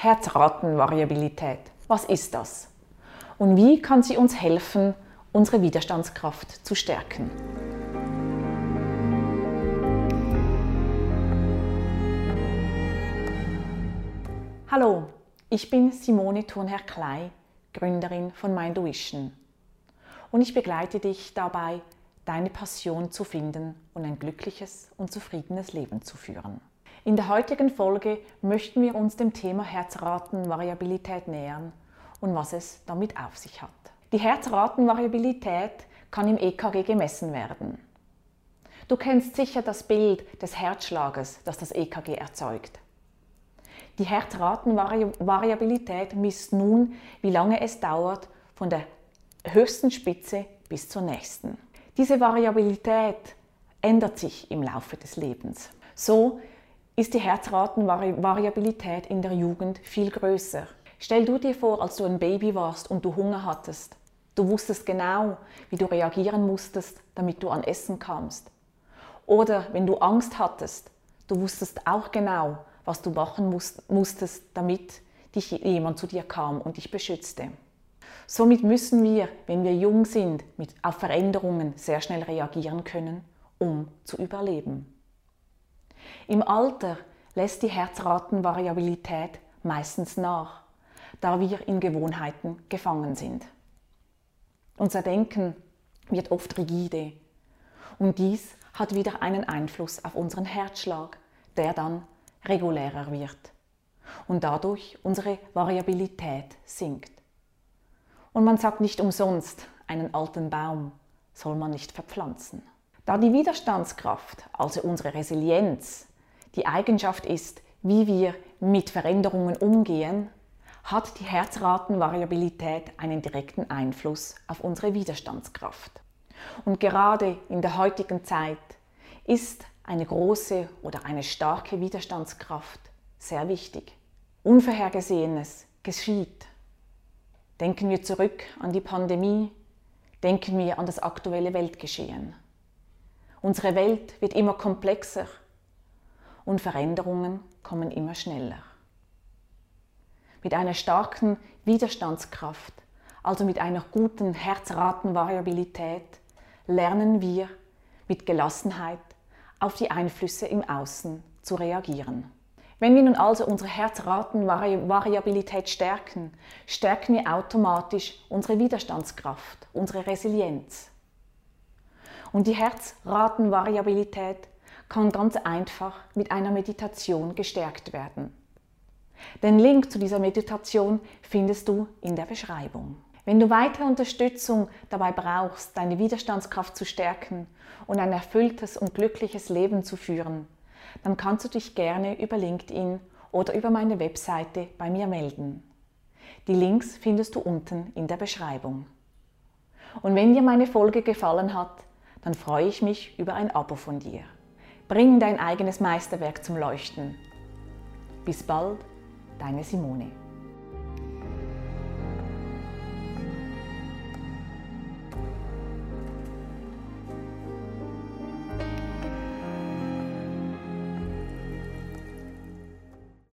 Herzratenvariabilität. Was ist das? Und wie kann sie uns helfen, unsere Widerstandskraft zu stärken? Hallo, ich bin Simone Thurnherr-Klei, Gründerin von Minduition. Und ich begleite dich dabei, deine Passion zu finden und ein glückliches und zufriedenes Leben zu führen. In der heutigen Folge möchten wir uns dem Thema Herzratenvariabilität nähern und was es damit auf sich hat. Die Herzratenvariabilität kann im EKG gemessen werden. Du kennst sicher das Bild des Herzschlages, das das EKG erzeugt. Die Herzratenvariabilität misst nun, wie lange es dauert von der höchsten Spitze bis zur nächsten. Diese Variabilität ändert sich im Laufe des Lebens. So ist die Herzratenvariabilität in der Jugend viel größer. Stell du dir vor, als du ein Baby warst und du Hunger hattest. Du wusstest genau, wie du reagieren musstest, damit du an Essen kamst. Oder wenn du Angst hattest, du wusstest auch genau, was du machen musstest, damit dich jemand zu dir kam und dich beschützte. Somit müssen wir, wenn wir jung sind, mit, auf Veränderungen sehr schnell reagieren können, um zu überleben. Im Alter lässt die Herzratenvariabilität meistens nach, da wir in Gewohnheiten gefangen sind. Unser Denken wird oft rigide und dies hat wieder einen Einfluss auf unseren Herzschlag, der dann regulärer wird und dadurch unsere Variabilität sinkt. Und man sagt nicht umsonst, einen alten Baum soll man nicht verpflanzen. Da die Widerstandskraft, also unsere Resilienz, die Eigenschaft ist, wie wir mit Veränderungen umgehen, hat die Herzratenvariabilität einen direkten Einfluss auf unsere Widerstandskraft. Und gerade in der heutigen Zeit ist eine große oder eine starke Widerstandskraft sehr wichtig. Unvorhergesehenes geschieht. Denken wir zurück an die Pandemie, denken wir an das aktuelle Weltgeschehen. Unsere Welt wird immer komplexer und Veränderungen kommen immer schneller. Mit einer starken Widerstandskraft, also mit einer guten Herzratenvariabilität, lernen wir mit Gelassenheit auf die Einflüsse im Außen zu reagieren. Wenn wir nun also unsere Herzratenvariabilität stärken, stärken wir automatisch unsere Widerstandskraft, unsere Resilienz. Und die Herzratenvariabilität kann ganz einfach mit einer Meditation gestärkt werden. Den Link zu dieser Meditation findest du in der Beschreibung. Wenn du weitere Unterstützung dabei brauchst, deine Widerstandskraft zu stärken und ein erfülltes und glückliches Leben zu führen, dann kannst du dich gerne über LinkedIn oder über meine Webseite bei mir melden. Die Links findest du unten in der Beschreibung. Und wenn dir meine Folge gefallen hat, dann freue ich mich über ein Abo von dir. Bring dein eigenes Meisterwerk zum Leuchten. Bis bald, deine Simone.